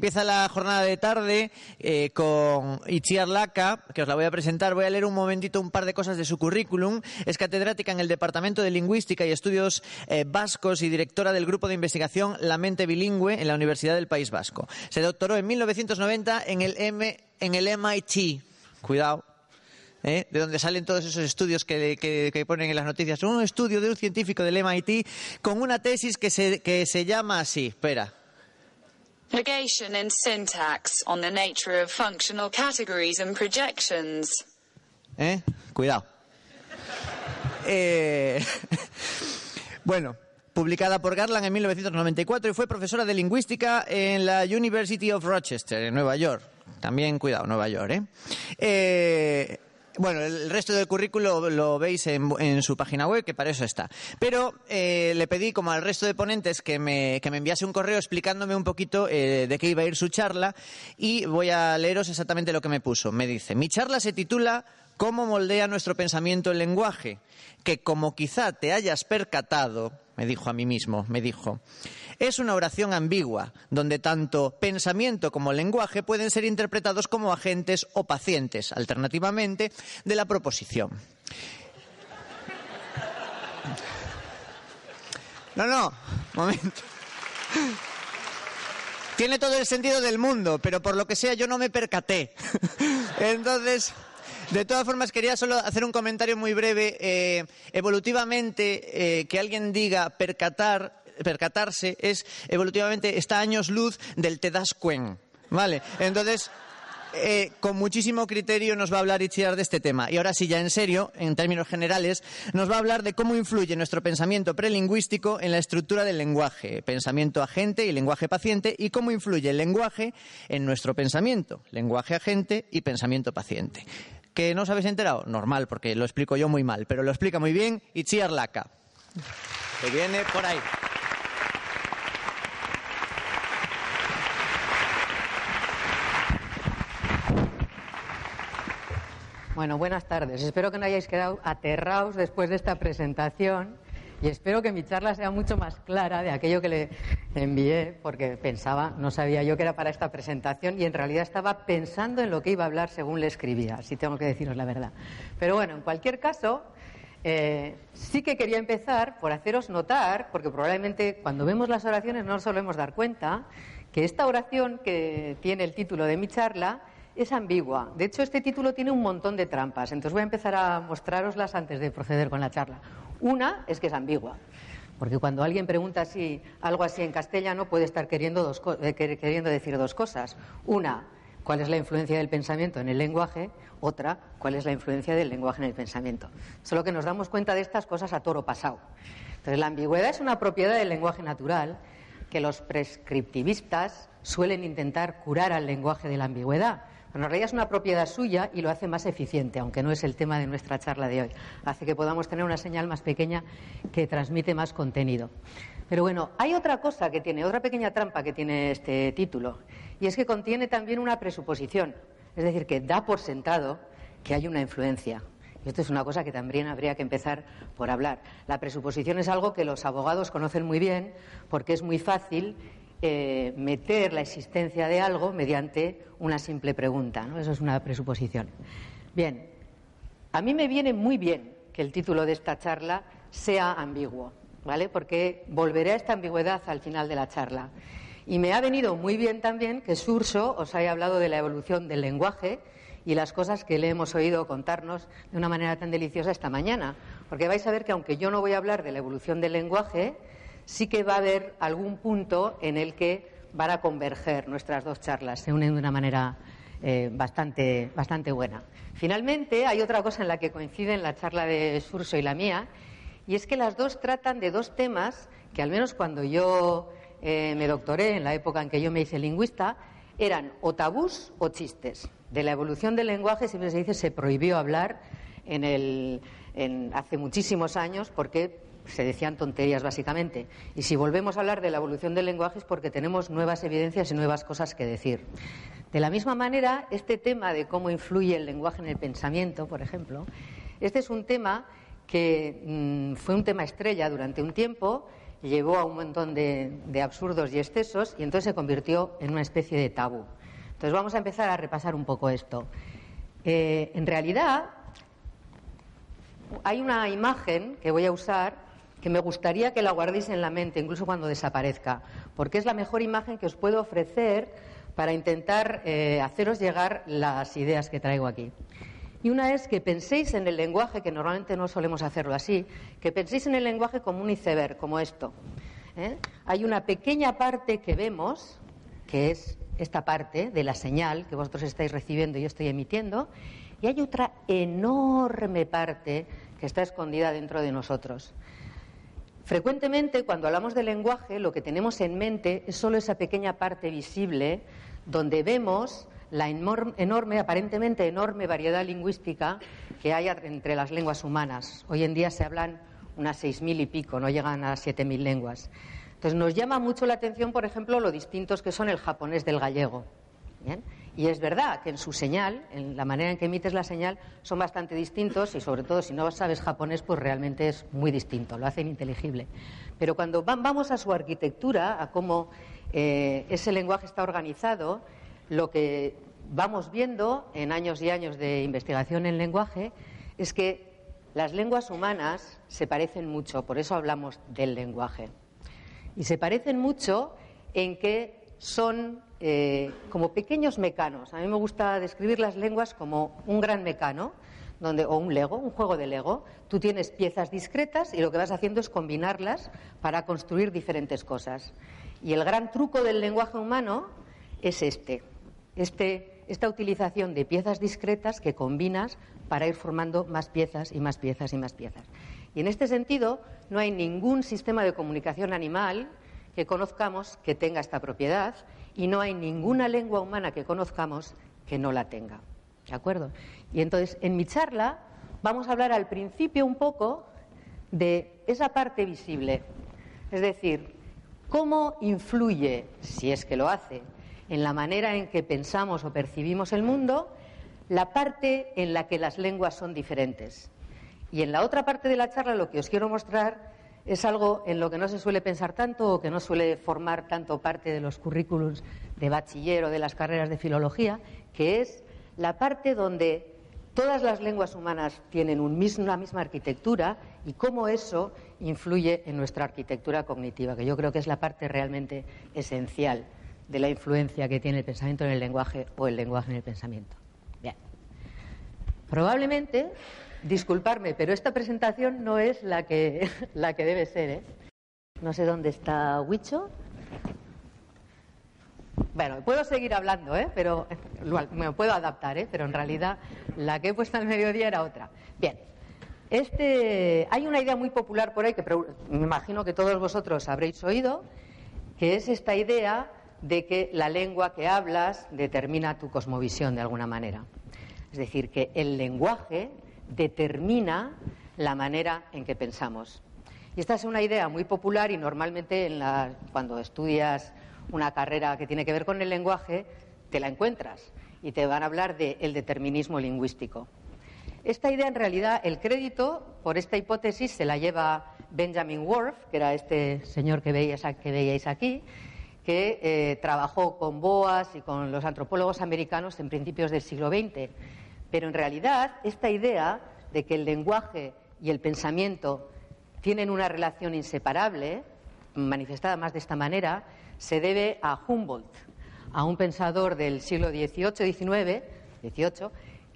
Empieza la jornada de tarde eh, con Itziar Laca, que os la voy a presentar. Voy a leer un momentito un par de cosas de su currículum. Es catedrática en el Departamento de Lingüística y Estudios eh, Vascos y directora del Grupo de Investigación La Mente Bilingüe en la Universidad del País Vasco. Se doctoró en 1990 en el, M, en el MIT. Cuidado. ¿eh? de donde salen todos esos estudios que, que- que ponen en las noticias. Un estudio de un científico del MIT con una tesis que se, que se llama así. Espera. Negation in syntax on the nature of functional categories and projections. ¿Eh? Cuidado. Eh, bueno, publicada por Garland en 1994 y fue profesora de lingüística en la University of Rochester, en Nueva York. También, cuidado, Nueva York, ¿eh? Eh, bueno, el resto del currículo lo veis en, su página web, que para eso está. Pero eh, le pedí, como al resto de ponentes, que me, que me enviase un correo explicándome un poquito eh, de qué iba a ir su charla y voy a leeros exactamente lo que me puso. Me dice, mi charla se titula ¿Cómo moldea nuestro pensamiento el lenguaje? Que como quizá te hayas percatado, me dijo a mí mismo, me dijo, es una oración ambigua, donde tanto pensamiento como lenguaje pueden ser interpretados como agentes o pacientes, alternativamente, de la proposición. No, no, momento. Tiene todo el sentido del mundo, pero por lo que sea yo no me percaté. Entonces, de todas formas quería solo hacer un comentario muy breve. Eh, evolutivamente, eh, que alguien diga percatar, percatarse es evolutivamente está años luz del te das cuen. Vale, entonces eh, con muchísimo criterio nos va a hablar Itziar de este tema. Y ahora sí, ya en serio, en términos generales, nos va a hablar de cómo influye nuestro pensamiento prelingüístico en la estructura del lenguaje, pensamiento agente y lenguaje paciente, y cómo influye el lenguaje en nuestro pensamiento, lenguaje agente y pensamiento paciente. ¿Que no os habéis enterado? Normal, porque lo explico yo muy mal, pero lo explica muy bien Itziar Laca, que viene por ahí. Bueno, buenas tardes. Espero que no hayáis quedado aterrados después de esta presentación y espero que mi charla sea mucho más clara de aquello que le envié, porque pensaba, no sabía yo que era para esta presentación y en realidad estaba pensando en lo que iba a hablar según le escribía, si tengo que deciros la verdad. Pero bueno, en cualquier caso, eh, sí que quería empezar por haceros notar, porque probablemente cuando vemos las oraciones no nos solemos dar cuenta, que esta oración que tiene el título de mi charla es ambigua. De hecho, este título tiene un montón de trampas. Entonces voy a empezar a mostraroslas antes de proceder con la charla. Una es que es ambigua. Porque cuando alguien pregunta si algo así en castellano puede estar queriendo, eh, quer- queriendo decir dos cosas. Una, cuál es la influencia del pensamiento en el lenguaje. Otra, cuál es la influencia del lenguaje en el pensamiento. Solo que nos damos cuenta de estas cosas a toro pasado. Entonces, la ambigüedad es una propiedad del lenguaje natural que los prescriptivistas suelen intentar curar al lenguaje de la ambigüedad. Pero en realidad es una propiedad suya y lo hace más eficiente, aunque no es el tema de nuestra charla de hoy. Hace que podamos tener una señal más pequeña que transmite más contenido. Pero bueno, hay otra cosa que tiene, otra pequeña trampa que tiene este título, y es que contiene también una presuposición, es decir, que da por sentado que hay una influencia. Esto es una cosa que también habría que empezar por hablar. La presuposición es algo que los abogados conocen muy bien porque es muy fácil eh, meter la existencia de algo mediante una simple pregunta. ¿no? Eso es una presuposición. Bien, a mí me viene muy bien que el título de esta charla sea ambiguo, ¿vale? Porque volveré a esta ambigüedad al final de la charla. Y me ha venido muy bien también que Surso os haya hablado de la evolución del lenguaje y las cosas que le hemos oído contarnos de una manera tan deliciosa esta mañana. Porque vais a ver que aunque yo no voy a hablar de la evolución del lenguaje, sí que va a haber algún punto en el que van a converger nuestras dos charlas, se unen de una manera eh, bastante, bastante buena. Finalmente, hay otra cosa en la que coinciden la charla de Surso y la mía, Y es que las dos tratan de dos temas que, al menos cuando yo eh, me doctoré, en la época en que yo me hice lingüista, eran o tabús o chistes. De la evolución del lenguaje siempre se dice se prohibió hablar en hace muchísimos años porque se decían tonterías básicamente. Y si volvemos a hablar de la evolución del lenguaje es porque tenemos nuevas evidencias y nuevas cosas que decir. De la misma manera, este tema de cómo influye el lenguaje en el pensamiento, por ejemplo, este es un tema que mm, fue un tema estrella durante un tiempo, llevó a un montón de, absurdos y excesos y entonces se convirtió en una especie de tabú. Entonces vamos a empezar a repasar un poco esto. Eh, en realidad, hay una imagen que voy a usar que me gustaría que la guardéis en la mente, incluso cuando desaparezca, porque es la mejor imagen que os puedo ofrecer para intentar eh, haceros llegar las ideas que traigo aquí. Y una es que penséis en el lenguaje, que normalmente no solemos hacerlo así, que penséis en el lenguaje como un iceberg, como esto. ¿eh? Hay una pequeña parte que vemos, que es esta parte de la señal que vosotros estáis recibiendo y yo estoy emitiendo, y hay otra enorme parte que está escondida dentro de nosotros. Frecuentemente, cuando hablamos de lenguaje, lo que tenemos en mente es solo esa pequeña parte visible donde vemos la enorme, aparentemente enorme variedad lingüística que hay entre las lenguas humanas. Hoy en día se hablan unas seis mil y pico, no llegan a siete mil lenguas. Entonces nos llama mucho la atención, por ejemplo, lo distintos que son el japonés del gallego. Y es verdad que en su señal, en la manera en que emites la señal, son bastante distintos y sobre todo si no sabes japonés, pues realmente es muy distinto, lo hacen inteligible. Pero cuando vamos a su arquitectura, a cómo eh, ese lenguaje está organizado, lo que vamos viendo en años y años de investigación en lenguaje es que las lenguas humanas se parecen mucho, por eso hablamos del lenguaje. Y se parecen mucho en que son eh, como pequeños mecanos. A mí me gusta describir las lenguas como un gran mecano, donde, o un Lego, un juego de Lego. Tú tienes piezas discretas y lo que vas haciendo es combinarlas para construir diferentes cosas. Y el gran truco del lenguaje humano es este. Este, esta utilización de piezas discretas que combinas para ir formando más piezas y más piezas y más piezas. Y en este sentido, no hay ningún sistema de comunicación animal que conozcamos que tenga esta propiedad y no hay ninguna lengua humana que conozcamos que no la tenga. ¿De acuerdo? Y entonces, en mi charla vamos a hablar al principio un poco de esa parte visible. Es decir, cómo influye, si es que lo hace, en la manera en que pensamos o percibimos el mundo, la parte en la que las lenguas son diferentes. Y en la otra parte de la charla lo que os quiero mostrar es algo en lo que no se suele pensar tanto o que no suele formar tanto parte de los currículums de bachiller o de las carreras de filología, que es la parte donde todas las lenguas humanas tienen una misma arquitectura y cómo eso influye en nuestra arquitectura cognitiva, que yo creo que es la parte realmente esencial de la influencia que tiene el pensamiento en el lenguaje o el lenguaje en el pensamiento. Bien. Probablemente, disculparme, pero esta presentación no es la que, la que debe ser. ¿eh? No sé dónde está Huicho. Bueno, puedo seguir hablando, ¿eh? pero me puedo adaptar, ¿eh? pero en realidad la que he puesto al mediodía era otra. Bien, este, hay una idea muy popular por ahí que me imagino que todos vosotros habréis oído, que es esta idea de que la lengua que hablas determina tu cosmovisión de alguna manera. Es decir, que el lenguaje determina la manera en que pensamos. Y esta es una idea muy popular y normalmente cuando estudias una carrera que tiene que ver con el lenguaje, te la encuentras y te van a hablar del determinismo lingüístico. Esta idea, en realidad, el crédito por esta hipótesis se la lleva Benjamin Worf, que era este señor que veíais aquí, que eh, trabajó con Boas y con los antropólogos americanos en principios del siglo XX. Pero en realidad esta idea de que el lenguaje y el pensamiento tienen una relación inseparable, manifestada más de esta manera, se debe a Humboldt, a un pensador del siglo XVIII-XIX,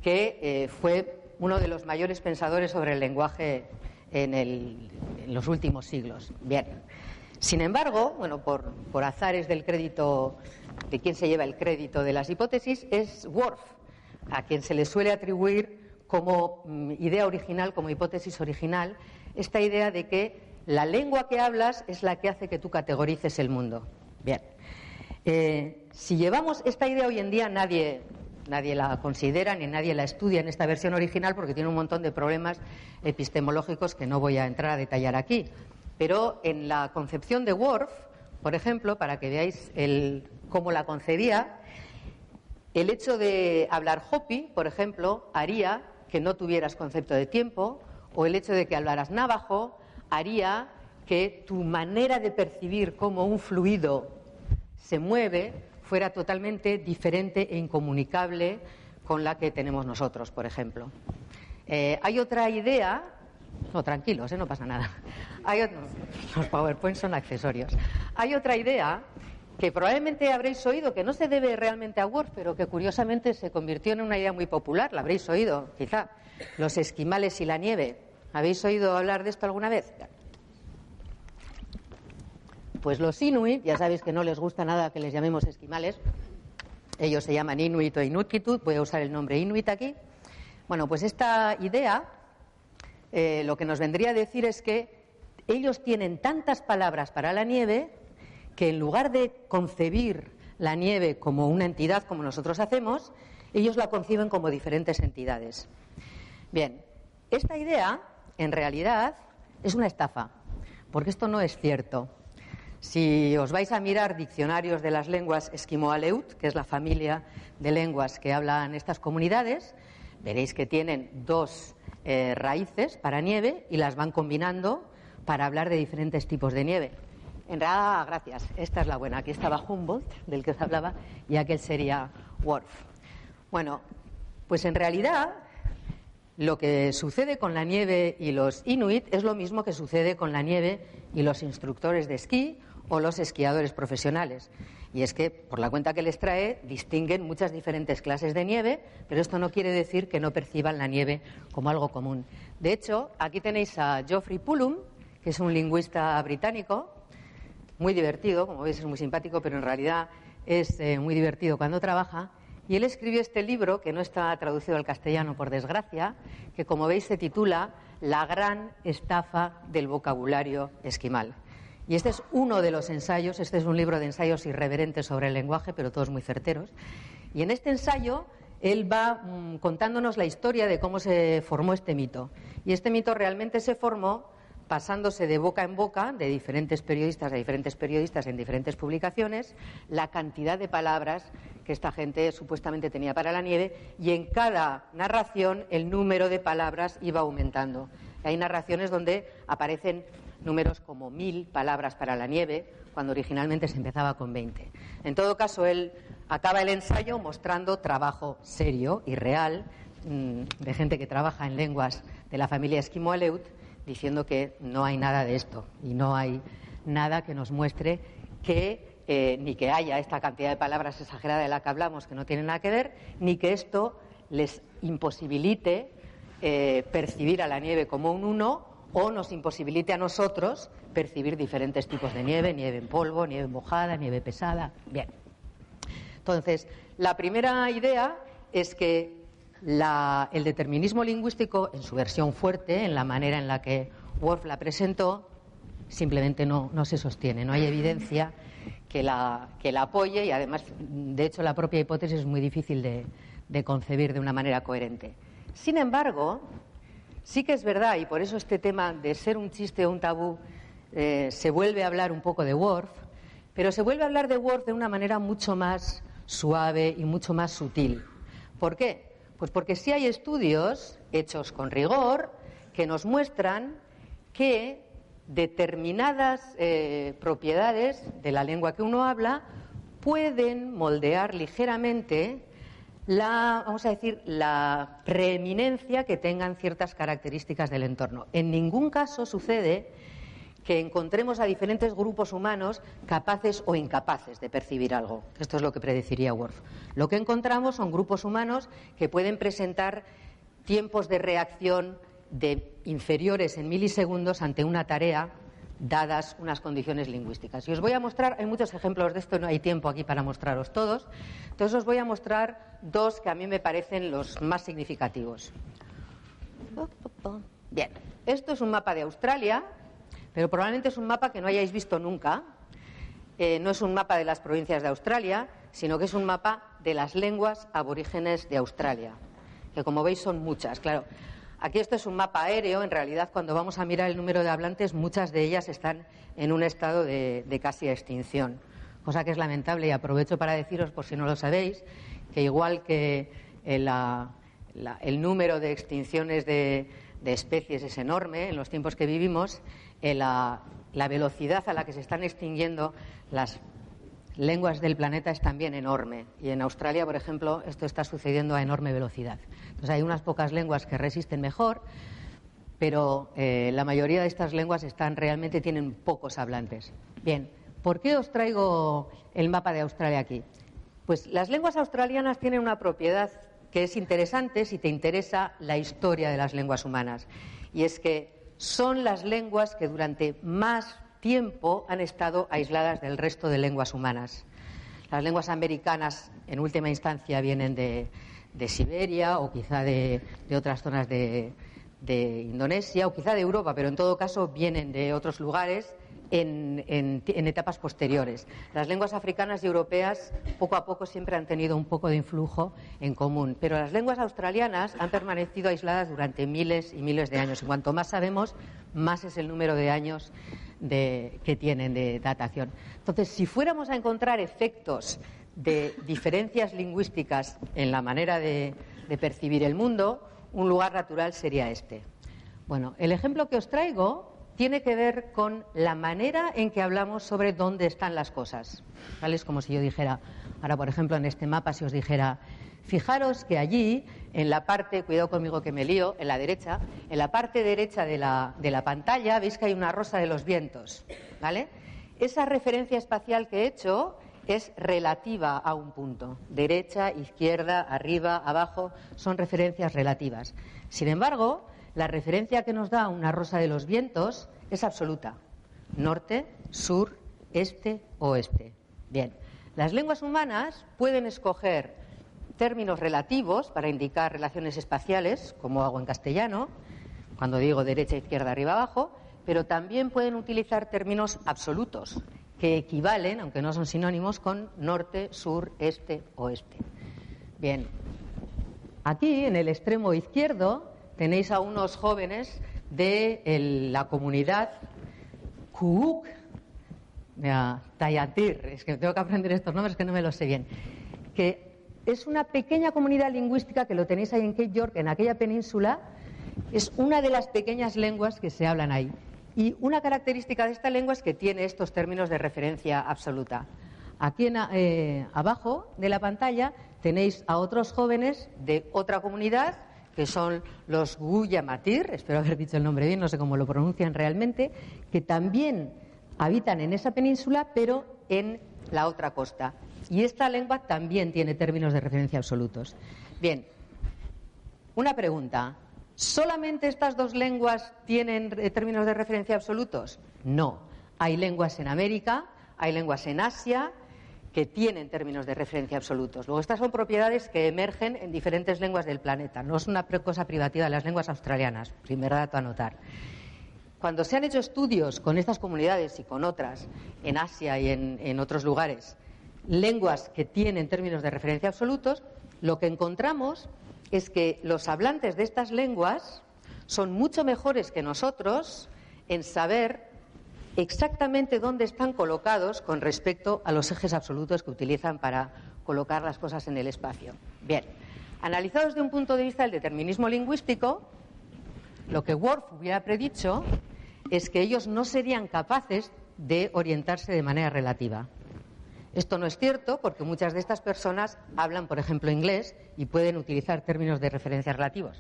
que eh, fue uno de los mayores pensadores sobre el lenguaje en, los últimos siglos. Bien. Sin embargo, bueno, por, azares del crédito, de quien se lleva el crédito de las hipótesis, es Worf, a quien se le suele atribuir como mm, idea original, como hipótesis original, esta idea de que la lengua que hablas es la que hace que tú categorices el mundo. Bien. Eh, si llevamos esta idea hoy en día, nadie, nadie la considera ni nadie la estudia en esta versión original porque tiene un montón de problemas epistemológicos que no voy a entrar a detallar aquí. Pero en la concepción de Worf, por ejemplo, para que veáis el, cómo la concebía, el hecho de hablar Hopi, por ejemplo, haría que no tuvieras concepto de tiempo, o el hecho de que hablaras navajo haría que tu manera de percibir cómo un fluido se mueve fuera totalmente diferente e incomunicable con la que tenemos nosotros, por ejemplo. Eh, hay otra idea, no, tranquilos, eh, no pasa nada. Hay los PowerPoint son accesorios. Hay otra idea que probablemente habréis oído, que no se debe realmente a Word, pero que curiosamente se convirtió en una idea muy popular, la habréis oído, quizá, los esquimales y la nieve. ¿Habéis oído hablar de esto alguna vez? Pues los inuit, ya sabéis que no les gusta nada que les llamemos esquimales, ellos se llaman inuit o inutkitut, voy a usar el nombre inuit aquí. Bueno, pues esta idea eh, lo que nos vendría a decir es que ellos tienen tantas palabras para la nieve que en lugar de concebir la nieve como una entidad como nosotros hacemos, ellos la conciben como diferentes entidades. Bien, esta idea en realidad es una estafa, porque esto no es cierto. Si os vais a mirar diccionarios de las lenguas esquimo-aleut, que es la familia de lenguas que hablan estas comunidades, veréis que tienen dos eh, raíces para nieve y las van combinando para hablar de diferentes tipos de nieve. En realidad, gracias, esta es la buena. Aquí estaba Humboldt, del que os hablaba, y aquel sería Worf. Bueno, pues en realidad lo que sucede con la nieve y los inuit es lo mismo que sucede con la nieve y los instructores de esquí o los esquiadores profesionales. Y es que, por la cuenta que les trae, distinguen muchas diferentes clases de nieve, pero esto no quiere decir que no perciban la nieve como algo común. De hecho, aquí tenéis a Geoffrey Pullum, que es un lingüista británico, muy divertido, como veis es muy simpático, pero en realidad es eh, muy divertido cuando trabaja. Y él escribió este libro, que no está traducido al castellano por desgracia, que como veis se titula La gran estafa del vocabulario esquimal. Y este es uno de los ensayos, este es un libro de ensayos irreverentes sobre el lenguaje, pero todos muy certeros. Y en este ensayo él va mm, contándonos la historia de cómo se formó este mito. Y este mito realmente se formó pasándose de boca en boca de diferentes periodistas a diferentes periodistas en diferentes publicaciones la cantidad de palabras que esta gente supuestamente tenía para la nieve y en cada narración el número de palabras iba aumentando. Hay narraciones donde aparecen números como mil palabras para la nieve, cuando originalmente se empezaba con veinte. En todo caso, él acaba el ensayo mostrando trabajo serio y real mm, de gente que trabaja en lenguas de la familia Esquimo-Aleut, diciendo que no hay nada de esto y no hay nada que nos muestre que eh, ni que haya esta cantidad de palabras exagerada de la que hablamos que no tiene nada que ver, ni que esto les imposibilite eh, percibir a la nieve como un uno o nos imposibilite a nosotros percibir diferentes tipos de nieve, nieve en polvo, nieve mojada, nieve pesada. Bien. Entonces, la primera idea es que el determinismo lingüístico, en su versión fuerte, en la manera en la que Worf la presentó, simplemente no, se sostiene. No hay evidencia que la, que la apoye y, además, de hecho, la propia hipótesis es muy difícil de concebir de una manera coherente. Sin embargo, Sí que es verdad, y por eso este tema de ser un chiste o un tabú eh, se vuelve a hablar un poco de Worf, pero se vuelve a hablar de Worf de una manera mucho más suave y mucho más sutil. ¿Por qué? Pues porque sí hay estudios hechos con rigor que nos muestran que determinadas eh, propiedades de la lengua que uno habla pueden moldear ligeramente la, vamos a decir, la preeminencia que tengan ciertas características del entorno. En ningún caso sucede que encontremos a diferentes grupos humanos capaces o incapaces de percibir algo. Esto es lo que predeciría Worf. Lo que encontramos son grupos humanos que pueden presentar tiempos de reacción de inferiores en milisegundos ante una tarea dadas unas condiciones lingüísticas. Y os voy a mostrar, hay muchos ejemplos de esto, no hay tiempo aquí para mostraros todos, entonces os voy a mostrar dos que a mí me parecen los más significativos. Bien, esto es un mapa de Australia, pero probablemente es un mapa que no hayáis visto nunca. Eh, no es un mapa de las provincias de Australia, sino que es un mapa de las lenguas aborígenes de Australia, que como veis son muchas. Claro, aquí esto es un mapa aéreo, en realidad cuando vamos a mirar el número de hablantes, muchas de ellas están en un estado de, casi extinción, cosa que es lamentable y aprovecho para deciros, por si no lo sabéis, que igual que el número de extinciones de, especies es enorme en los tiempos que vivimos, la, la velocidad a la que se están extinguiendo las lenguas del planeta es también enorme. Y en Australia, por ejemplo, esto está sucediendo a enorme velocidad. Entonces hay unas pocas lenguas que resisten mejor, pero eh, la mayoría de estas lenguas están realmente tienen pocos hablantes. Bien, ¿por qué os traigo el mapa de Australia aquí? Pues las lenguas australianas tienen una propiedad que es interesante si te interesa la historia de las lenguas humanas. Y es que son las lenguas que durante más tiempo han estado aisladas del resto de lenguas humanas. Las lenguas americanas, en última instancia, vienen de, Siberia o quizá de, otras zonas de, Indonesia o quizá de Europa, pero en todo caso vienen de otros lugares en, etapas posteriores. Las lenguas africanas y europeas poco a poco siempre han tenido un poco de influjo en común, pero las lenguas australianas han permanecido aisladas durante miles y miles de años. Y cuanto más sabemos, más es el número de años que tienen de datación. Entonces, si fuéramos a encontrar efectos de diferencias lingüísticas en la manera de percibir el mundo, un lugar natural sería este. Bueno, el ejemplo que os traigo tiene que ver con la manera en que hablamos sobre dónde están las cosas. ¿Vale? Es como si yo dijera, ahora por ejemplo en este mapa, si os dijera, fijaros que allí, en la parte, cuidado conmigo que me lío, en la derecha, en la parte derecha de la, de la pantalla veis que hay una rosa de los vientos. ¿Vale? Esa referencia espacial que he hecho es relativa a un punto. Derecha, izquierda, arriba, abajo, son referencias relativas. Sin embargo, la referencia que nos da una rosa de los vientos es absoluta. Norte, sur, este, oeste. Bien, las lenguas humanas pueden escoger términos relativos para indicar relaciones espaciales, como hago en castellano, cuando digo derecha, izquierda, arriba, abajo, pero también pueden utilizar términos absolutos, que equivalen, aunque no son sinónimos, con norte, sur, este, oeste. Bien, aquí en el extremo izquierdo tenéis a unos jóvenes de la comunidad Kuuk, Tayatir, es que tengo que aprender estos nombres que no me los sé bien, que es una pequeña comunidad lingüística que lo tenéis ahí en Cape York, en aquella península, es una de las pequeñas lenguas que se hablan ahí. Y una característica de esta lengua es que tiene estos términos de referencia absoluta. Aquí en, eh, abajo de la pantalla tenéis a otros jóvenes de otra comunidad que son los Guyamatir, espero haber dicho el nombre bien, no sé cómo lo pronuncian realmente, que también habitan en esa península, pero en la otra costa. Y esta lengua también tiene términos de referencia absolutos. Bien, una pregunta. ¿Solamente estas dos lenguas tienen términos de referencia absolutos? No. Hay lenguas en América, hay lenguas en Asia, que tienen términos de referencia absolutos. Luego, estas son propiedades que emergen en diferentes lenguas del planeta. No es una cosa privativa de las lenguas australianas, primer dato a notar. Cuando se han hecho estudios con estas comunidades y con otras, en Asia y en, en otros lugares, lenguas que tienen términos de referencia absolutos, lo que encontramos es que los hablantes de estas lenguas son mucho mejores que nosotros en saber exactamente dónde están colocados con respecto a los ejes absolutos que utilizan para colocar las cosas en el espacio. Bien, analizado desde un punto de vista del determinismo lingüístico, lo que Worf hubiera predicho es que ellos no serían capaces de orientarse de manera relativa. Esto no es cierto porque muchas de estas personas hablan, por ejemplo, inglés y pueden utilizar términos de referencia relativos.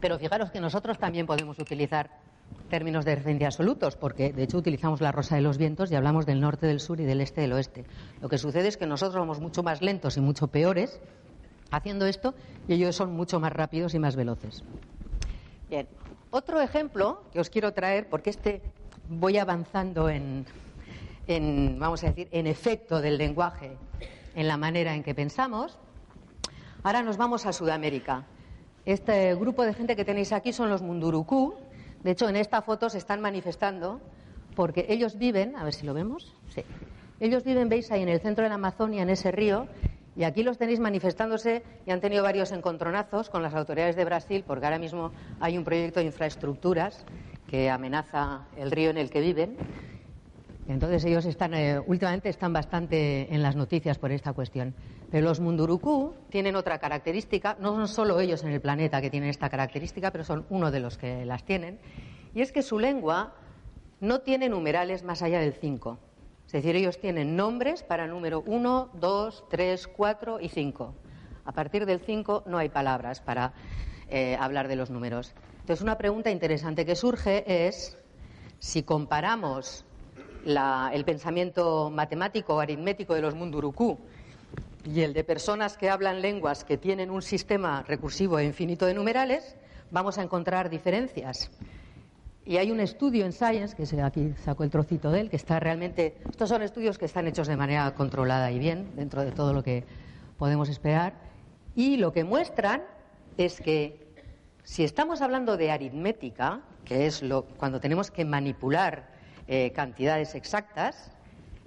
Pero fijaros que nosotros también podemos utilizar términos de referencia absolutos, porque de hecho utilizamos la rosa de los vientos y hablamos del norte, del sur y del este, del oeste. Lo que sucede es que nosotros somos mucho más lentos y mucho peores haciendo esto y ellos son mucho más rápidos y más veloces. Bien, otro ejemplo que os quiero traer, porque este voy avanzando en, en vamos a decir, en efecto del lenguaje, en la manera en que pensamos. Ahora nos vamos a Sudamérica. Este grupo de gente que tenéis aquí son los Munduruku. De hecho, en esta foto se están manifestando porque ellos viven, a ver si lo vemos, sí. Ellos viven, veis, ahí en el centro de la Amazonia, en ese río, y aquí los tenéis manifestándose y han tenido varios encontronazos con las autoridades de Brasil, porque ahora mismo hay un proyecto de infraestructuras que amenaza el río en el que viven. Entonces ellos están, eh, últimamente están bastante en las noticias por esta cuestión. Pero los Munduruku tienen otra característica, no son solo ellos en el planeta que tienen esta característica, pero son uno de los que las tienen, y es que su lengua no tiene numerales más allá del 5. Es decir, ellos tienen nombres para número 1, 2, 3, 4 y 5. A partir del 5 no hay palabras para eh, hablar de los números. Entonces, una pregunta interesante que surge es si comparamos el pensamiento matemático o aritmético de los Munduruku y el de personas que hablan lenguas que tienen un sistema recursivo e infinito de numerales, vamos a encontrar diferencias. Y hay un estudio en Science, que aquí saco el trocito de él, que está realmente. Estos son estudios que están hechos de manera controlada y bien, dentro de todo lo que podemos esperar. Y lo que muestran es que si estamos hablando de aritmética, que es lo, cuando tenemos que manipular eh, cantidades exactas,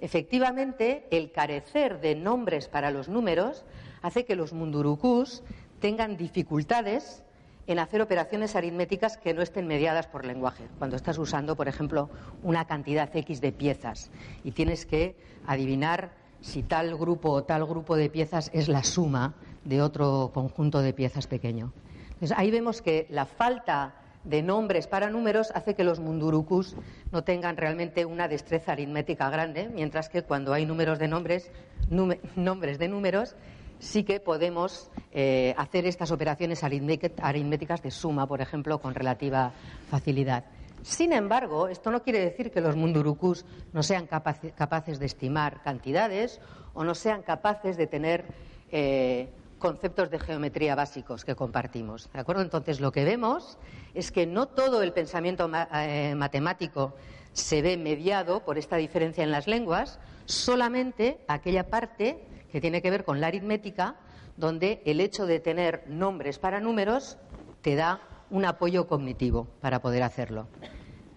efectivamente el carecer de nombres para los números hace que los mundurucús tengan dificultades en hacer operaciones aritméticas que no estén mediadas por lenguaje. Cuando estás usando, por ejemplo, una cantidad X de piezas y tienes que adivinar si tal grupo o tal grupo de piezas es la suma de otro conjunto de piezas pequeño. Entonces, ahí vemos que la falta de nombres para números hace que los mundurucus no tengan realmente una destreza aritmética grande, mientras que cuando hay números de nombres, nombres de números, sí que podemos eh, hacer estas operaciones aritméticas de suma, por ejemplo, con relativa facilidad. Sin embargo, esto no quiere decir que los mundurucus no sean capaces de estimar cantidades o no sean capaces de tener eh, conceptos de geometría básicos que compartimos. ¿De acuerdo? Entonces, lo que vemos es que no todo el pensamiento eh, matemático se ve mediado por esta diferencia en las lenguas, solamente aquella parte que tiene que ver con la aritmética, donde el hecho de tener nombres para números te da un apoyo cognitivo para poder hacerlo.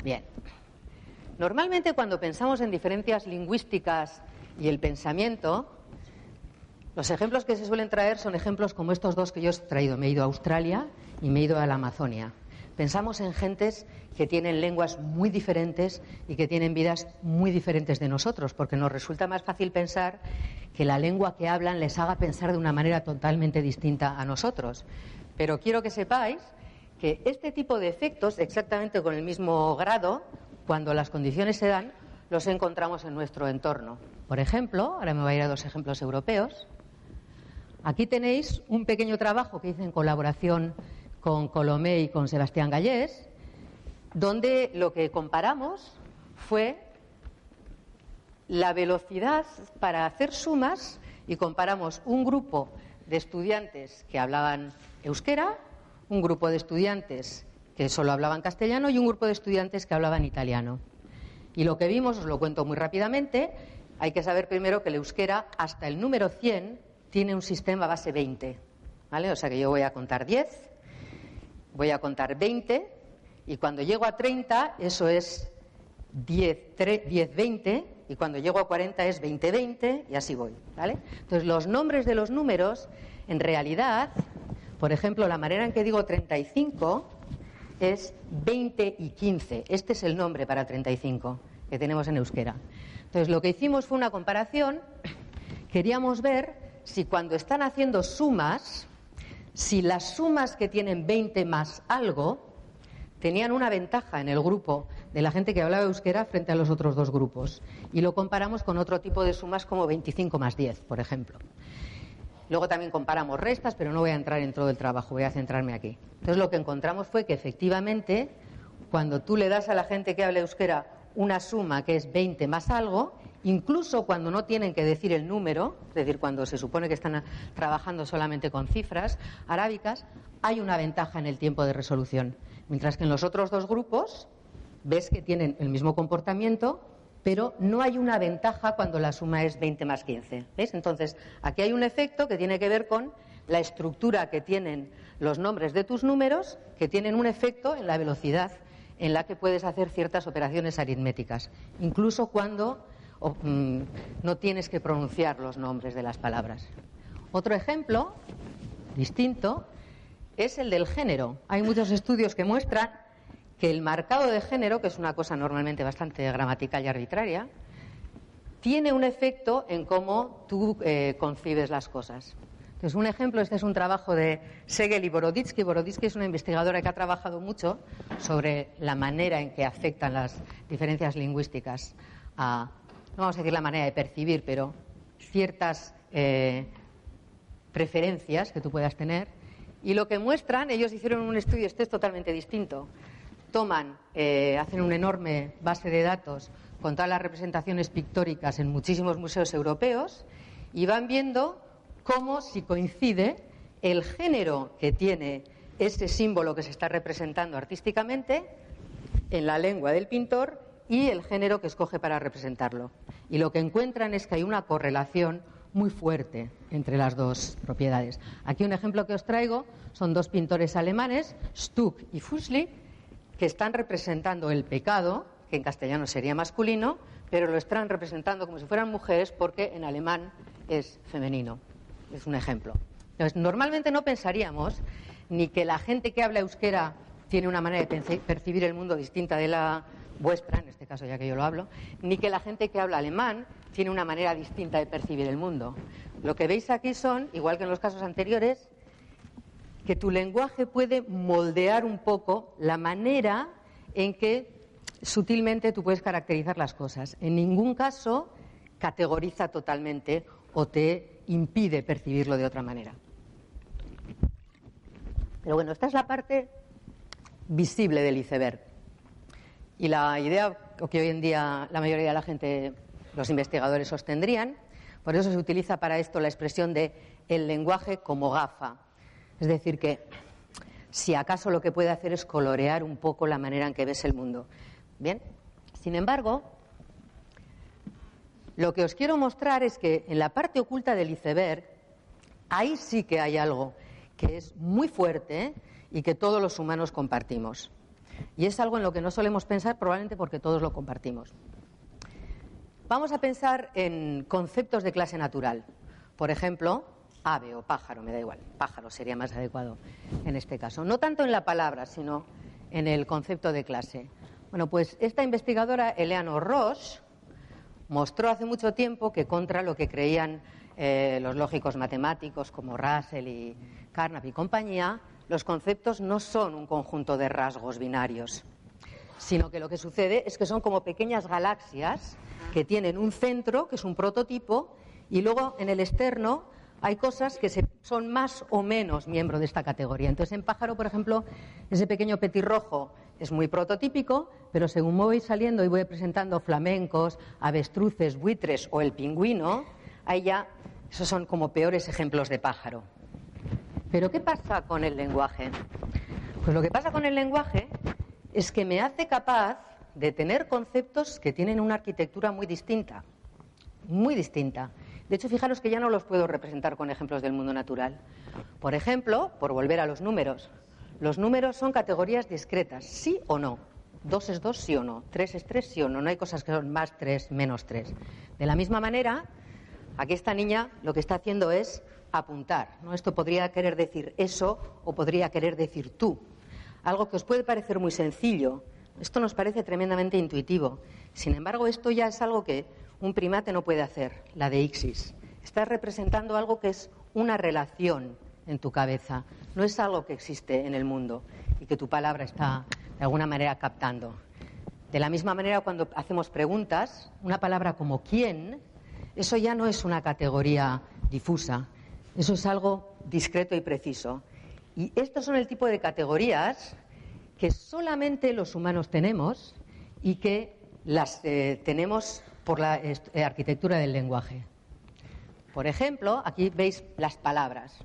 Bien. Normalmente cuando pensamos en diferencias lingüísticas y el pensamiento, los ejemplos que se suelen traer son ejemplos como estos dos que yo he traído. Me he ido a Australia y me he ido a la Amazonia. Pensamos en gentes que tienen lenguas muy diferentes y que tienen vidas muy diferentes de nosotros, porque nos resulta más fácil pensar que la lengua que hablan les haga pensar de una manera totalmente distinta a nosotros. Pero quiero que sepáis que este tipo de efectos, exactamente con el mismo grado, cuando las condiciones se dan, los encontramos en nuestro entorno. Por ejemplo, ahora me voy a ir a dos ejemplos europeos. Aquí tenéis un pequeño trabajo que hice en colaboración con Colomé y con Sebastián Gallés, donde lo que comparamos fue la velocidad para hacer sumas y comparamos un grupo de estudiantes que hablaban euskera, un grupo de estudiantes que solo hablaban castellano y un grupo de estudiantes que hablaban italiano. Y lo que vimos, os lo cuento muy rápidamente, hay que saber primero que el euskera hasta el número 100 tiene un sistema base 20. ¿Vale? O sea que yo voy a contar 10, voy a contar 20 y cuando llego a 30 eso es 10, 10 20 y cuando llego a 40 es 20 20 y así voy, ¿vale? Entonces los nombres de los números en realidad, por ejemplo, la manera en que digo 35 es 20 y 15. Este es el nombre para 35 que tenemos en euskera. Entonces lo que hicimos fue una comparación, queríamos ver si cuando están haciendo sumas, si las sumas que tienen 20 más algo tenían una ventaja en el grupo de la gente que hablaba euskera frente a los otros dos grupos. Y lo comparamos con otro tipo de sumas como 25 más 10, por ejemplo. Luego también comparamos restas, pero no voy a entrar en todo el trabajo, voy a centrarme aquí. Entonces lo que encontramos fue que efectivamente, cuando tú le das a la gente que habla euskera una suma que es 20 más algo, incluso cuando no tienen que decir el número, es decir, cuando se supone que están trabajando solamente con cifras arábicas, hay una ventaja en el tiempo de resolución. Mientras que en los otros dos grupos ves que tienen el mismo comportamiento, pero no hay una ventaja cuando la suma es 20 más 15. ¿Ves? Entonces, aquí hay un efecto que tiene que ver con la estructura que tienen los nombres de tus números que tienen un efecto en la velocidad en la que puedes hacer ciertas operaciones aritméticas, incluso cuando mm, no tienes que pronunciar los nombres de las palabras. Otro ejemplo distinto es el del género. Hay muchos estudios que muestran que el marcado de género, que es una cosa normalmente bastante gramatical y arbitraria, tiene un efecto en cómo tú eh, concibes las cosas. Entonces, un ejemplo, este es un trabajo de Segel y Boroditsky. Boroditsky es una investigadora que ha trabajado mucho sobre la manera en que afectan las diferencias lingüísticas a, no vamos a decir la manera de percibir, pero ciertas eh, preferencias que tú puedas tener. Y lo que muestran, ellos hicieron un estudio, este es totalmente distinto. Toman, eh, hacen una enorme base de datos con todas las representaciones pictóricas en muchísimos museos europeos y van viendo cómo si coincide el género que tiene ese símbolo que se está representando artísticamente en la lengua del pintor y el género que escoge para representarlo. Y lo que encuentran es que hay una correlación muy fuerte entre las dos propiedades. Aquí un ejemplo que os traigo son dos pintores alemanes, Stuck y Fusli, que están representando el pecado, que en castellano sería masculino, pero lo están representando como si fueran mujeres porque en alemán es femenino es un ejemplo. normalmente no pensaríamos ni que la gente que habla euskera tiene una manera de percibir el mundo distinta de la vuestra, en este caso ya que yo lo hablo, ni que la gente que habla alemán tiene una manera distinta de percibir el mundo. Lo que veis aquí son, igual que en los casos anteriores, que tu lenguaje puede moldear un poco la manera en que sutilmente tú puedes caracterizar las cosas. En ningún caso categoriza totalmente o te impide percibirlo de otra manera. Pero bueno, esta es la parte visible del iceberg. Y la idea que hoy en día la mayoría de la gente, los investigadores, sostendrían, por eso se utiliza para esto la expresión de el lenguaje como gafa. Es decir, que si acaso lo que puede hacer es colorear un poco la manera en que ves el mundo. Bien, sin embargo, lo que os quiero mostrar es que en la parte oculta del iceberg, ahí sí que hay algo que es muy fuerte y que todos los humanos compartimos. Y es algo en lo que no solemos pensar probablemente porque todos lo compartimos. Vamos a pensar en conceptos de clase natural. Por ejemplo, ave o pájaro, me da igual. Pájaro sería más adecuado en este caso. No tanto en la palabra, sino en el concepto de clase. Bueno, pues esta investigadora, Eleanor Roche, mostró hace mucho tiempo que contra lo que creían eh, los lógicos matemáticos como Russell y Carnap y compañía, los conceptos no son un conjunto de rasgos binarios, sino que lo que sucede es que son como pequeñas galaxias que tienen un centro, que es un prototipo, y luego en el externo hay cosas que son más o menos miembro de esta categoría. Entonces, en pájaro, por ejemplo, ese pequeño petirrojo es muy prototípico, pero según me voy saliendo y voy presentando flamencos, avestruces, buitres o el pingüino, ahí ya esos son como peores ejemplos de pájaro. Pero ¿qué pasa con el lenguaje? Pues lo que pasa con el lenguaje es que me hace capaz de tener conceptos que tienen una arquitectura muy distinta, muy distinta. De hecho, fijaros que ya no los puedo representar con ejemplos del mundo natural. Por ejemplo, por volver a los números. Los números son categorías discretas, sí o no. Dos es dos, sí o no. Tres es tres, sí o no. No hay cosas que son más tres, menos tres. De la misma manera, aquí esta niña lo que está haciendo es apuntar. Esto podría querer decir eso o podría querer decir tú. Algo que os puede parecer muy sencillo. Esto nos parece tremendamente intuitivo. Sin embargo, esto ya es algo que un primate no puede hacer, la de Ixis. Estás representando algo que es una relación en tu cabeza, no es algo que existe en el mundo y que tu palabra está de alguna manera captando. De la misma manera, cuando hacemos preguntas, una palabra como quién, eso ya no es una categoría difusa, eso es algo discreto y preciso. Y estos son el tipo de categorías que solamente los humanos tenemos y que las eh, tenemos por la eh, arquitectura del lenguaje. Por ejemplo, aquí veis las palabras.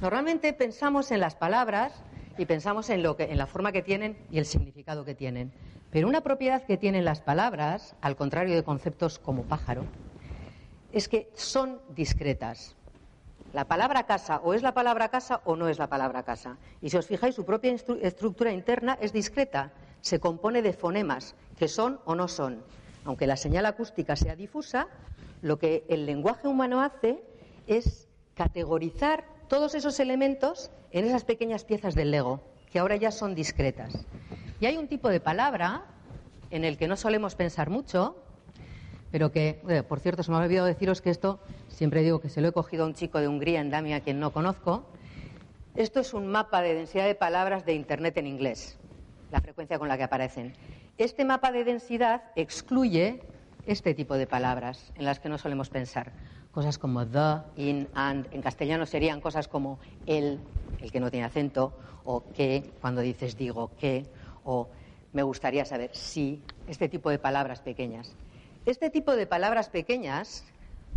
Normalmente pensamos en las palabras y pensamos en, lo que, en la forma que tienen y el significado que tienen. Pero una propiedad que tienen las palabras, al contrario de conceptos como pájaro, es que son discretas. La palabra casa o es la palabra casa o no es la palabra casa. Y si os fijáis, su propia estructura interna es discreta, se compone de fonemas, que son o no son. Aunque la señal acústica sea difusa, lo que el lenguaje humano hace es categorizar todos esos elementos en esas pequeñas piezas del Lego, que ahora ya son discretas. Y hay un tipo de palabra en el que no solemos pensar mucho, pero que, eh, por cierto, se me ha olvidado deciros que esto, siempre digo que se lo he cogido a un chico de Hungría, en Damia, a quien no conozco. Esto es un mapa de densidad de palabras de Internet en inglés, la frecuencia con la que aparecen. Este mapa de densidad excluye este tipo de palabras en las que no solemos pensar. Cosas como the, in, and. En castellano serían cosas como el, el que no tiene acento, o que, cuando dices digo que, o me gustaría saber si, este tipo de palabras pequeñas. Este tipo de palabras pequeñas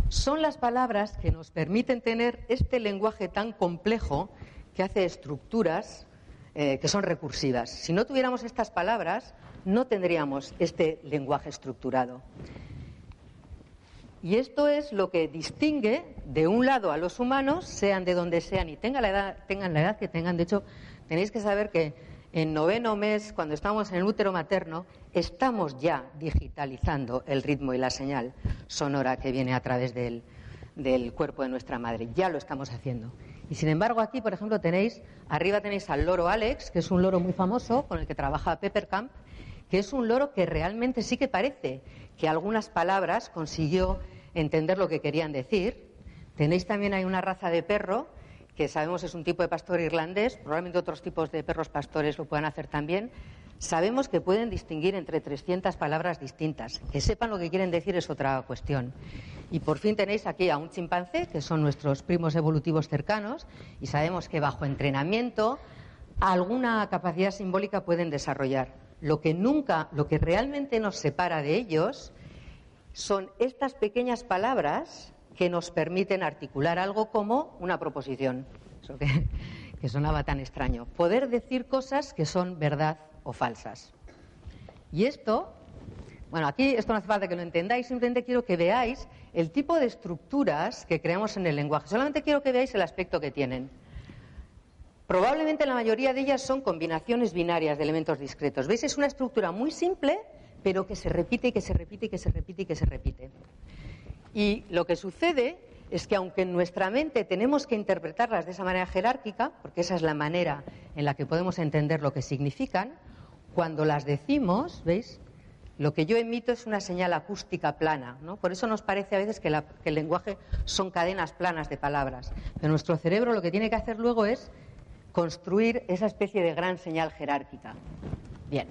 son las palabras que nos permiten tener este lenguaje tan complejo que hace estructuras eh, que son recursivas. Si no tuviéramos estas palabras, no tendríamos este lenguaje estructurado. Y esto es lo que distingue, de un lado, a los humanos, sean de donde sean y tengan la edad, tengan la edad que tengan. De hecho, tenéis que saber que en noveno mes, cuando estamos en el útero materno, estamos ya digitalizando el ritmo y la señal sonora que viene a través del, del cuerpo de nuestra madre. Ya lo estamos haciendo. Y sin embargo, aquí, por ejemplo, tenéis, arriba tenéis al loro Alex, que es un loro muy famoso con el que trabaja Peppercamp, que es un loro que realmente sí que parece que algunas palabras consiguió entender lo que querían decir. Tenéis también hay una raza de perro que sabemos es un tipo de pastor irlandés, probablemente otros tipos de perros pastores lo puedan hacer también, sabemos que pueden distinguir entre 300 palabras distintas. Que sepan lo que quieren decir es otra cuestión. Y por fin tenéis aquí a un chimpancé, que son nuestros primos evolutivos cercanos, y sabemos que bajo entrenamiento alguna capacidad simbólica pueden desarrollar. Lo que nunca, lo que realmente nos separa de ellos son estas pequeñas palabras que nos permiten articular algo como una proposición. Eso que, sonaba tan extraño. Poder decir cosas que son verdad o falsas. Y esto, bueno, aquí esto no hace falta que lo entendáis, simplemente quiero que veáis el tipo de estructuras que creamos en el lenguaje. Solamente quiero que veáis el aspecto que tienen. Probablemente la mayoría de ellas son combinaciones binarias de elementos discretos. ¿Veis? Es una estructura muy simple, pero que se repite y que se repite y que se repite y que se repite. Y lo que sucede es que aunque en nuestra mente tenemos que interpretarlas de esa manera jerárquica, porque esa es la manera en la que podemos entender lo que significan, cuando las decimos, ¿veis? Lo que yo emito es una señal acústica plana, ¿no? Por eso nos parece a veces que, que el lenguaje son cadenas planas de palabras. Pero nuestro cerebro lo que tiene que hacer luego es construir esa especie de gran señal jerárquica. Bien.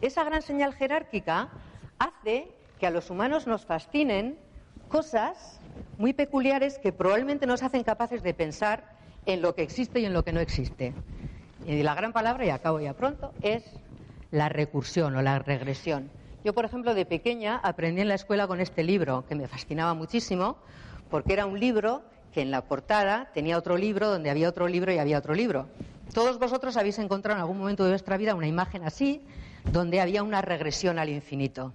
Esa gran señal jerárquica hace que a los humanos nos fascinen cosas muy peculiares que probablemente nos hacen capaces de pensar en lo que existe y en lo que no existe. Y la gran palabra, y acabo ya pronto, es la recursión o la regresión. Yo, por ejemplo, de pequeña aprendí en la escuela con este libro, que me fascinaba muchísimo, porque era un libro que en la portada tenía otro libro, donde había otro libro y había otro libro. Todos vosotros habéis encontrado en algún momento de vuestra vida una imagen así, donde había una regresión al infinito.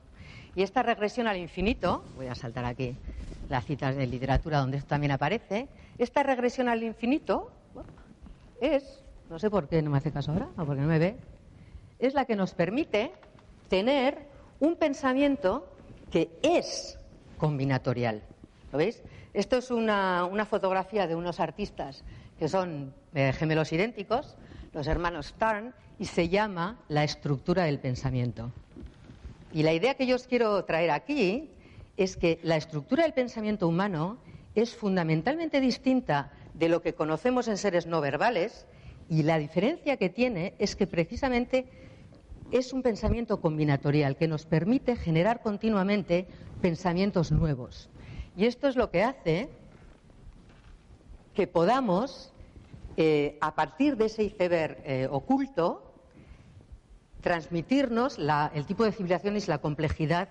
Y esta regresión al infinito, voy a saltar aquí las citas de literatura donde esto también aparece, esta regresión al infinito es, no sé por qué no me hace caso ahora, o porque no me ve, es la que nos permite tener un pensamiento que es combinatorial. ¿Lo veis? Esto es una, fotografía de unos artistas que son eh, gemelos idénticos, los hermanos Stern, y se llama La estructura del pensamiento. Y la idea que yo os quiero traer aquí es que la estructura del pensamiento humano es fundamentalmente distinta de lo que conocemos en seres no verbales y la diferencia que tiene es que precisamente es un pensamiento combinatorial que nos permite generar continuamente pensamientos nuevos. Y esto es lo que hace que podamos, eh, a partir de ese iceberg eh, oculto, transmitirnos el tipo de civilizaciones y la complejidad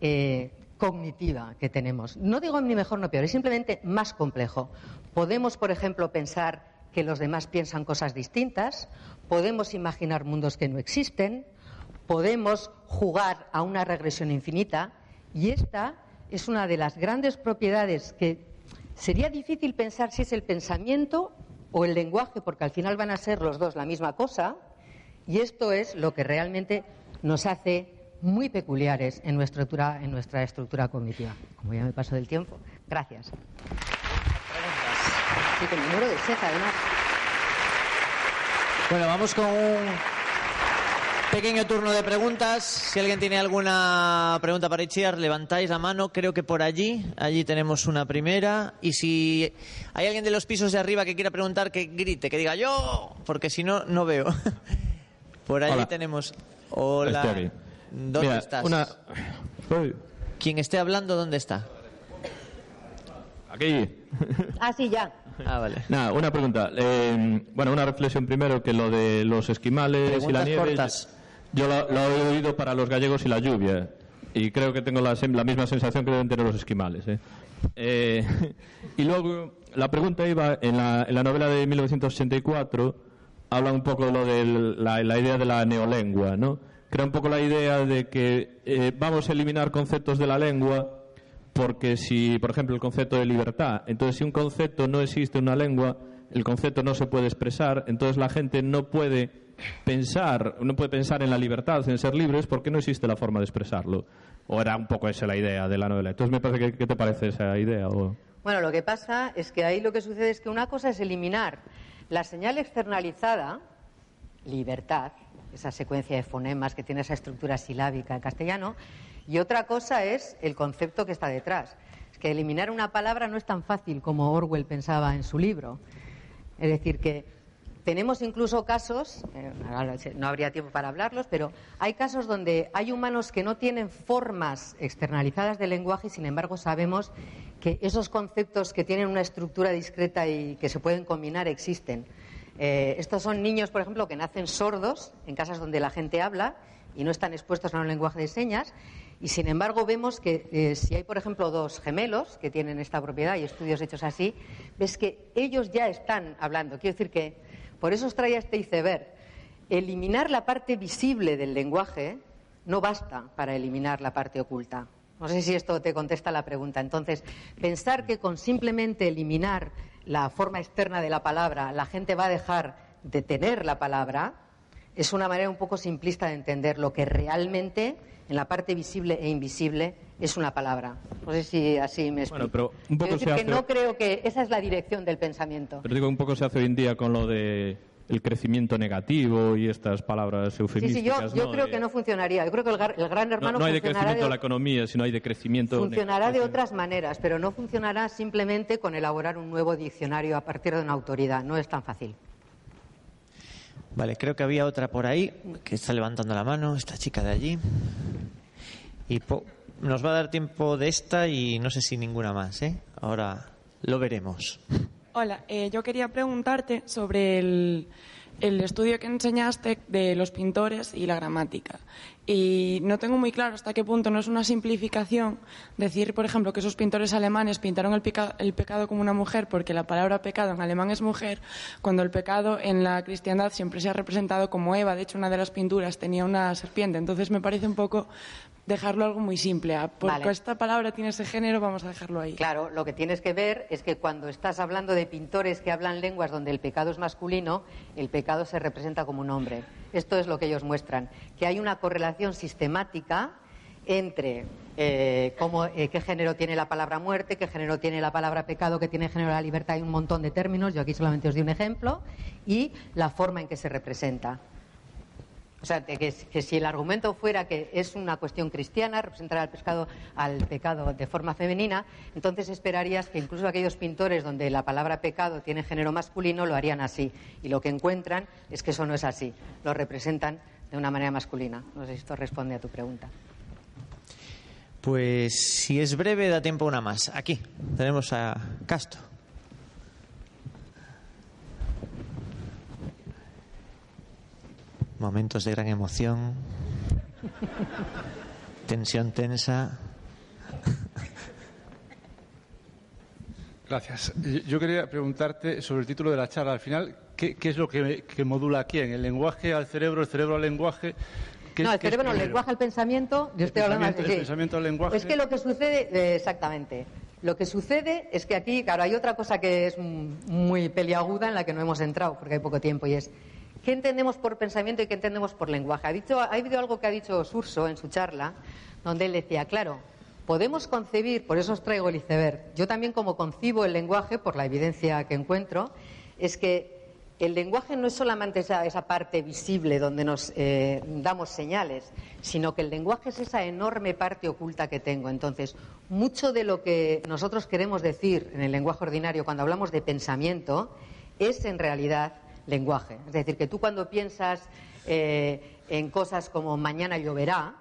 eh, cognitiva que tenemos. No digo ni mejor ni peor, es simplemente más complejo. Podemos, por ejemplo, pensar que los demás piensan cosas distintas, podemos imaginar mundos que no existen, podemos jugar a una regresión infinita y esta es una de las grandes propiedades que Sería difícil pensar si es el pensamiento o el lenguaje, porque al final van a ser los dos la misma cosa, y esto es lo que realmente nos hace muy peculiares en nuestra estructura, en nuestra estructura cognitiva. Como ya me paso del tiempo, gracias. Sí, me muero de además. Bueno, vamos con un pequeño turno de preguntas. Si alguien tiene alguna pregunta para Itziar, levantáis la mano. Creo que por allí, allí tenemos una primera. Y si hay alguien de los pisos de arriba que quiera preguntar, que grite, que diga yo, porque si no, no veo. Por allí Hola. tenemos. Hola. Estoy aquí. ¿Dónde Mira, estás? Una... Uy, Quien esté hablando, ¿dónde está? Aquí. Ah, sí, ya. Ah, vale. Nada, una pregunta. Eh, bueno, una reflexión primero que lo de los esquimales y la Preguntas nieve. cortas. Yo lo, lo he oído para los gallegos y la lluvia. Y creo que tengo la, la misma sensación que deben tener los esquimales. ¿eh? Eh, y luego, la pregunta iba, en la, en la novela de 1984, habla un poco de lo de la, idea de la neolengua, ¿no? Crea un poco la idea de que eh, vamos a eliminar conceptos de la lengua porque si, por ejemplo, el concepto de libertad, entonces si un concepto no existe en una lengua, el concepto no se puede expresar, entonces la gente no puede pensar, no puede pensar en la libertad, en ser libres, porque no existe la forma de expresarlo. O era un poco esa la idea de la novela. Entonces me parece que, ¿qué te parece esa idea? O... Bueno, lo que pasa es que ahí lo que sucede es que una cosa es eliminar la señal externalizada, libertad, esa secuencia de fonemas que tiene esa estructura silábica en castellano, y otra cosa es el concepto que está detrás. Es que eliminar una palabra no es tan fácil como Orwell pensaba en su libro. Es decir, que tenemos incluso casos, eh, no habría tiempo para hablarlos, pero hay casos donde hay humanos que no tienen formas externalizadas del lenguaje y, sin embargo, sabemos que esos conceptos que tienen una estructura discreta y que se pueden combinar existen. Eh, estos son niños, por ejemplo, que nacen sordos en casas donde la gente habla y no están expuestos a un lenguaje de señas. Y sin embargo vemos que eh, si hay, por ejemplo, dos gemelos que tienen esta propiedad y estudios hechos así, ves que ellos ya están hablando. Quiero decir que por eso os traía este iceberg. Eliminar la parte visible del lenguaje no basta para eliminar la parte oculta. No sé si esto te contesta la pregunta. Entonces, pensar que con simplemente eliminar la forma externa de la palabra la gente va a dejar de tener la palabra es una manera un poco simplista de entender lo que realmente en la parte visible e invisible es una palabra. No sé si así me explico. Bueno, pero un poco decir se que hace- no creo que esa es la dirección del pensamiento. Pero digo, un poco se hace hoy en día con lo de el crecimiento negativo y estas palabras Sí, sí, eufemísticas. yo, yo ¿no? creo De- que no funcionaría. Yo creo que el, gar- el gran no, hermano no hay de crecimiento de de- la economía, sino hay de crecimiento... Funcionará de otras maneras, pero no funcionará simplemente con elaborar un nuevo diccionario a partir de una autoridad. No es tan fácil. Vale, creo que había otra por ahí que está levantando la mano, esta chica de allí. Y po- nos va a dar tiempo de esta y no sé si ninguna más, ¿eh? Ahora lo veremos. Hola, eh, yo quería preguntarte sobre el, el estudio que enseñaste de los pintores y la gramática. Y no tengo muy claro hasta qué punto no es una simplificación decir, por ejemplo, que esos pintores alemanes pintaron el, pica- el pecado como una mujer porque la palabra pecado en alemán es mujer, cuando el pecado en la cristiandad siempre se ha representado como Eva. De hecho, una de las pinturas tenía una serpiente. Entonces me parece un poco dejarlo algo muy simple. Ah, Porque Vale. esta palabra tiene ese género, vamos a dejarlo ahí. Claro, lo que tienes que ver es que cuando estás hablando de pintores que hablan lenguas donde el pecado es masculino, el pecado se representa como un hombre. Esto es lo que ellos muestran, que hay una correlación sistemática entre eh, cómo, eh, qué género tiene la palabra muerte, qué género tiene la palabra pecado, qué tiene género la libertad, hay un montón de términos, yo aquí solamente os di un ejemplo, y la forma en que se representa. O sea, que, que si el argumento fuera que es una cuestión cristiana, representar al, pescado, al pecado de forma femenina, entonces esperarías que incluso aquellos pintores donde la palabra pecado tiene género masculino lo harían así. Y lo que encuentran es que eso no es así. Lo representan de una manera masculina. No sé si esto responde a tu pregunta. Pues si es breve, da tiempo una más. Aquí tenemos a Casto. Momentos de gran emoción. Tensión tensa. Gracias. Yo- quería preguntarte sobre el título de la charla. Al final, ¿qué, qué es lo que, que modula a quién? ¿El lenguaje al cerebro, el cerebro al lenguaje? ¿Qué no, es- el cerebro, el lenguaje al pensamiento. Yo El estoy hablando sí. el pensamiento al lenguaje. Es que lo que sucede, eh, exactamente. Lo que sucede es que aquí, claro, hay otra cosa que es muy peliaguda en la que no hemos entrado porque hay poco tiempo y es ¿qué entendemos por pensamiento y qué entendemos por lenguaje? Ha, dicho, ha habido algo que ha dicho Surso en su charla, donde él decía, claro, podemos concebir, por eso os traigo el iceberg, yo también como concibo el lenguaje, por la evidencia que encuentro, es que el lenguaje no es solamente esa, parte visible donde nos eh, damos señales, sino que el lenguaje es esa enorme parte oculta que tengo. Entonces, mucho de lo que nosotros queremos decir en el lenguaje ordinario cuando hablamos de pensamiento es en realidad lenguaje. Es decir, que tú cuando piensas eh, en cosas como mañana lloverá,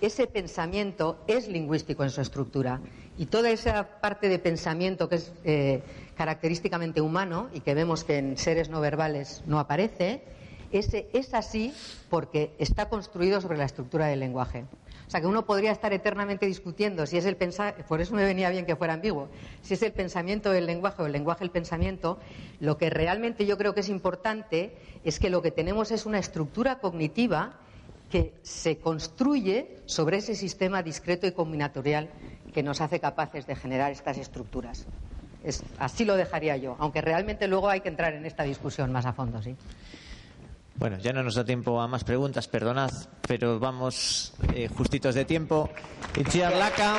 ese pensamiento es lingüístico en su estructura. Y toda esa parte de pensamiento que es eh, característicamente humano y que vemos que en seres no verbales no aparece, ese es así porque está construido sobre la estructura del lenguaje. O sea que uno podría estar eternamente discutiendo si es el pensamiento, por eso me venía bien que fuera ambiguo, si es el pensamiento del lenguaje o el lenguaje el pensamiento, lo que realmente yo creo que es importante es que lo que tenemos es una estructura cognitiva que se construye sobre ese sistema discreto y combinatorial que nos hace capaces de generar estas estructuras así lo dejaría yo, aunque realmente luego hay que entrar en esta discusión más a fondo, sí. Bueno, ya no nos da tiempo a más preguntas, perdonad, pero vamos eh, justitos de tiempo. Itziar Laca.